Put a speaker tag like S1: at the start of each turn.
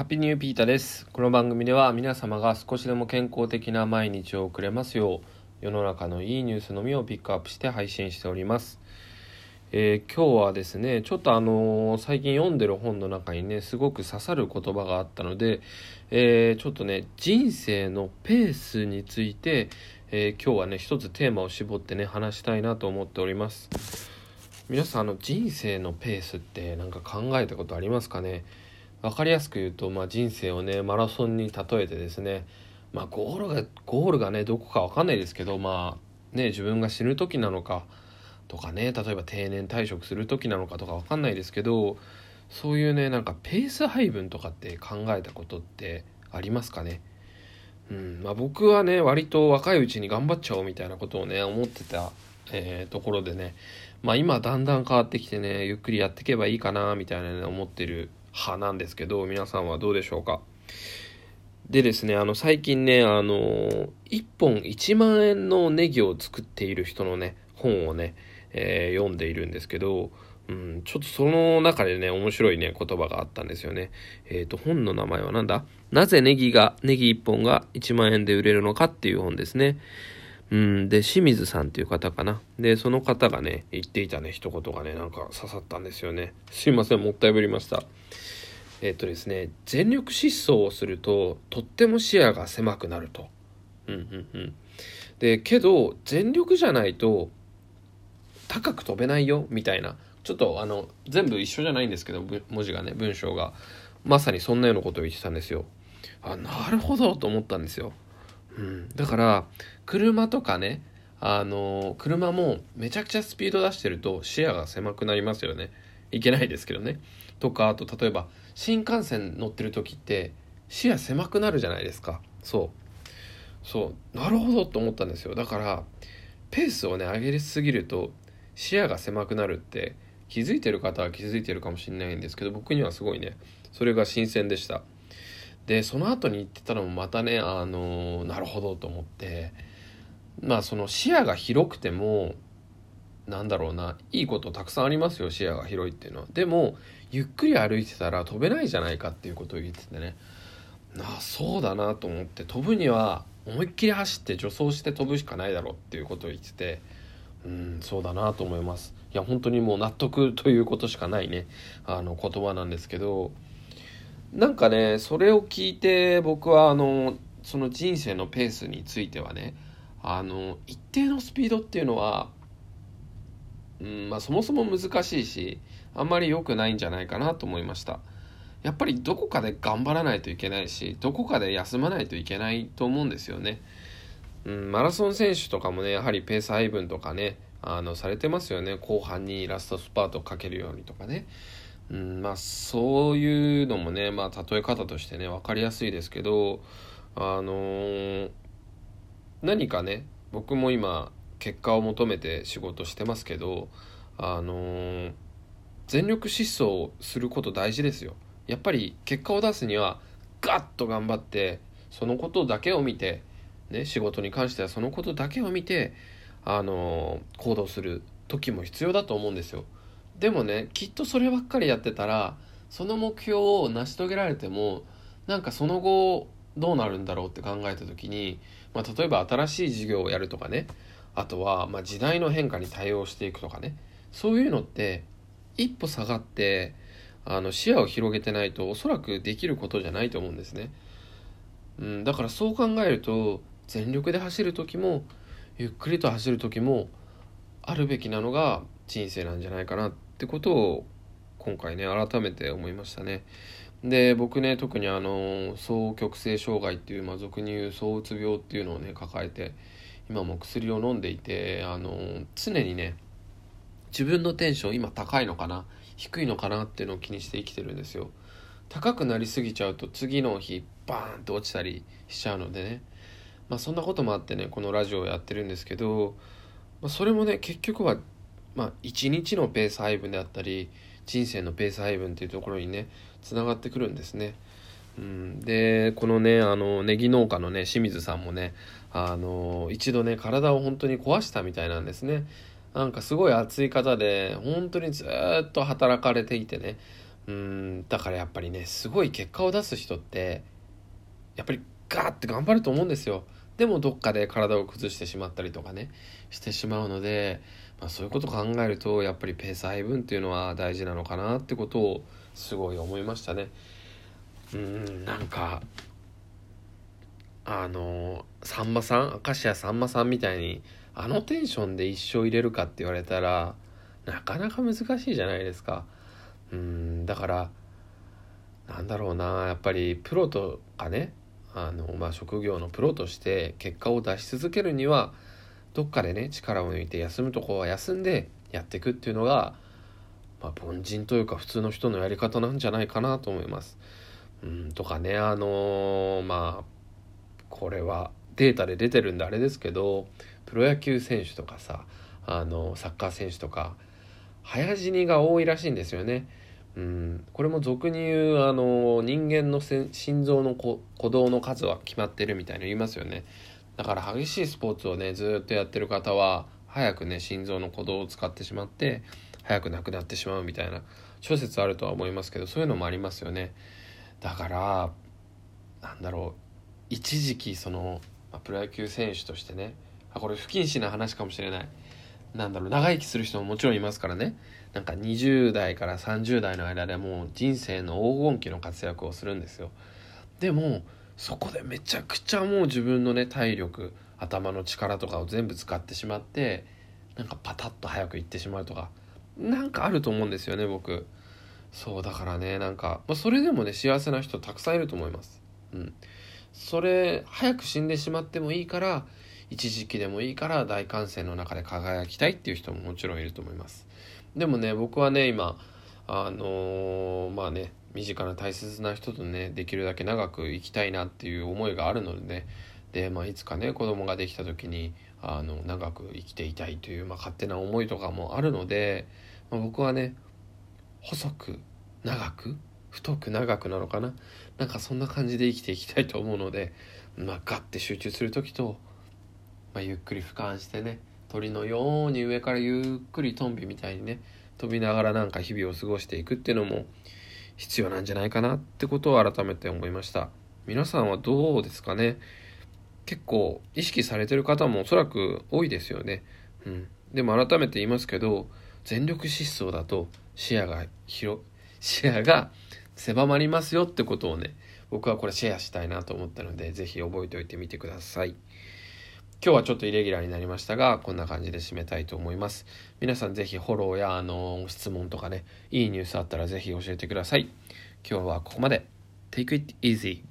S1: ハッピーニューピータです。この番組では皆様が少しでも健康的な毎日を送れますよう、世の中のいいニュースのみをピックアップして配信しております。えー、今日はですね、ちょっとあのー、最近読んでる本の中にね、すごく刺さる言葉があったので、えー、ちょっとね、人生のペースについて、え今日はね、一つテーマを絞ってね、話したいなと思っております。皆さん、あの、人生のペースって何か考えたことありますかね？分かりやすく言うと、まあ、人生をねマラソンに例えてですね、まあ、ゴールがゴールがねどこか分かんないですけどまあね自分が死ぬ時なのかとかね例えば定年退職する時なのかとか分かんないですけどそういうねなんかペース配分とかって考えたことってありますかね？うんまあ、僕はね割と若いうちに頑張っちゃおうみたいなことをね思ってた、えー、ところでねまあ今だんだん変わってきてねゆっくりやっていけばいいかなみたいなね思ってる派なんですけど、皆さんはどうでしょうか？でですね、あの、最近ね、あの、1本1万円のネギを作っている人のね、本をね、えー、読んでいるんですけど、うん、ちょっとその中でね、面白いね、言葉があったんですよね。えっ、ー、と、本の名前は何だ？なぜネギが、ネギ1本が1万円で売れるのかっていう本ですね。うん、で、清水さんっていう方かな。で、その方がね、言っていたね、一言がね、なんか刺さったんですよね。すいません、もったいぶりました。えっ、とですね、全力疾走をすると、とっても視野が狭くなると。うんうんうん。で、けど、全力じゃないと、高く飛べないよ、みたいな。ちょっと、あの、全部一緒じゃないんですけど、文字がね、文章が。まさにそんなようなことを言ってたんですよ。あ、なるほど、と思ったんですよ。うん、だから車とかねあの車もめちゃくちゃスピード出してると視野が狭くなりますよねいけないですけどねとかあと例えば新幹線乗ってる時って視野狭くなるじゃないですか。そう。そう。なるほどと思ったんですよ。だからペースをね上げすぎると視野が狭くなるって気づいてる方は気づいてるかもしれないんですけど僕にはすごいねそれが新鮮でした。でその後に言ってたのもまたねあのなるほどと思ってまあその視野が広くてもなんだろうないいことたくさんありますよ視野が広いっていうのは。でもゆっくり歩いてたら飛べないじゃないかっていうことを言っててね。あそうだなと思って飛ぶには思いっきり走って助走して飛ぶしかないだろうっていうことを言ってて。うんそうだなと思います。いや本当にもう納得ということしかないね。あの言葉なんですけど。なんかねそれを聞いて僕はあのその人生のペースについてはねあの一定のスピードっていうのは、うんまあ、そもそも難しいしあんまり良くないんじゃないかなと思いました。やっぱりどこかで頑張らないといけないしどこかで休まないといけないと思うんですよね、うん、マラソン選手とかもねやはりペース配分とかねあのされてますよね。後半にラストスパートかけるようにとかね。うん、まあそういうのもね、まあ例え方としてね、分かりやすいですけど、あのー、何かね、僕も今結果を求めて仕事してますけど、あのー、全力疾走すること大事ですよ。やっぱり結果を出すにはガッと頑張ってそのことだけを見て、ね、仕事に関してはそのことだけを見て、あのー、行動する時も必要だと思うんですよ。でもねきっとそればっかりやってたらその目標を成し遂げられてもなんかその後どうなるんだろうって考えた時に、まあ、例えば新しい事業をやるとかねあとはま時代の変化に対応していくとかねそういうのって一歩下がってあの視野を広げてないとおそらくできることじゃないと思うんですね。うん、だからそう考えると全力で走る時もゆっくりと走る時もあるべきなのが人生なんじゃないかなってことを今回ね改めて思いましたね。で僕ね特にあの双極性障害っていう、まあ、俗に言う躁うつ病っていうのをね抱えて今も薬を飲んでいてあの常にね自分のテンション今高いのかな？低いのかなっていうのを気にして生きてるんですよ。高くなりすぎちゃうと次の日バーンと落ちたりしちゃうのでねまあそんなこともあってねこのラジオをやってるんですけど、まあ、それもね結局はまあ、一日のペース配分であったり人生のペース配分っていうところにねつながってくるんですね。うん、でこのねあのネギ農家のね清水さんもねあの一度ね体を本当に壊したみたいなんですね。なんかすごい熱い方で本当にずっと働かれていてね、うんだからやっぱりねすごい結果を出す人ってやっぱりガーって頑張ると思うんですよ。でもどっかで体を崩してしまったりとかねしてしまうので、まあ、そういうことを考えるとやっぱりペース配分っていうのは大事なのかなってことをすごい思いましたね。うんなんかあのさんまさん明石家さんまさんみたいにあのテンションで一生入れるかって言われたらなかなか難しいじゃないですかうんだからなんだろうなやっぱりプロとかねあの、まあ、職業のプロとして結果を出し続けるにはどっかでね力を抜いて休むとこは休んでやっていくっていうのが、まあ、凡人というか普通の人のやり方なんじゃないかなと思います。うんとかねあのー、まあこれはデータで出てるんであれですけどプロ野球選手とかさあのサッカー選手とか早死にが多いらしいんですよね。うん、これも俗に言うあの人間の心臓の鼓動の数は決まってるみたいな言いますよねだから激しいスポーツをねずっとやってる方は早くね心臓の鼓動を使ってしまって早く亡くなってしまうみたいな諸説あるとは思いますけどそういうのもありますよねだからなんだろう一時期その、ま、プロ野球選手としてねあこれ不謹慎な話かもしれない。なんだろう長生きする人ももちろんいますからね。なんか20代から30代の間でもう人生の黄金期の活躍をするんですよ。でもそこでめちゃくちゃもう自分のね体力頭の力とかを全部使ってしまってなんかパタッと早く行ってしまうとかなんかあると思うんですよね僕。そうだからねなんか、まあ、それでもね幸せな人たくさんいると思います。うん。それ早く死んでしまってもいいから一時期でもいいから大歓声の中で輝きたいっていう人ももちろんいると思います。でもね僕はね今あのー、まあね身近な大切な人とねできるだけ長く生きたいなっていう思いがあるのでねで、まあ、いつかね子供ができた時にあの長く生きていたいという、まあ、勝手な思いとかもあるので、まあ、僕はね細く長く太く長くなのかな？なんかそんな感じで生きていきたいと思うので、まあ、ガッて集中する時と、まあ、ゆっくり俯瞰してね鳥のように上からゆっくりトンビみたいにね飛びながらなんか日々を過ごしていくっていうのも必要なんじゃないかなってことを改めて思いました。皆さんはどうですかね？結構意識されてる方もおそらく多いですよね。うん。でも改めて言いますけど全力疾走だと視野が広視野が狭まりますよってことをね僕はこれシェアしたいなと思ったので是非覚えておいてみてください。今日はちょっとイレギュラーになりましたが、こんな感じで締めたいと思います。皆さん是非フォローや、あの、質問とかね、いいニュースあったら是非教えてください。今日はここまで。Take it easy.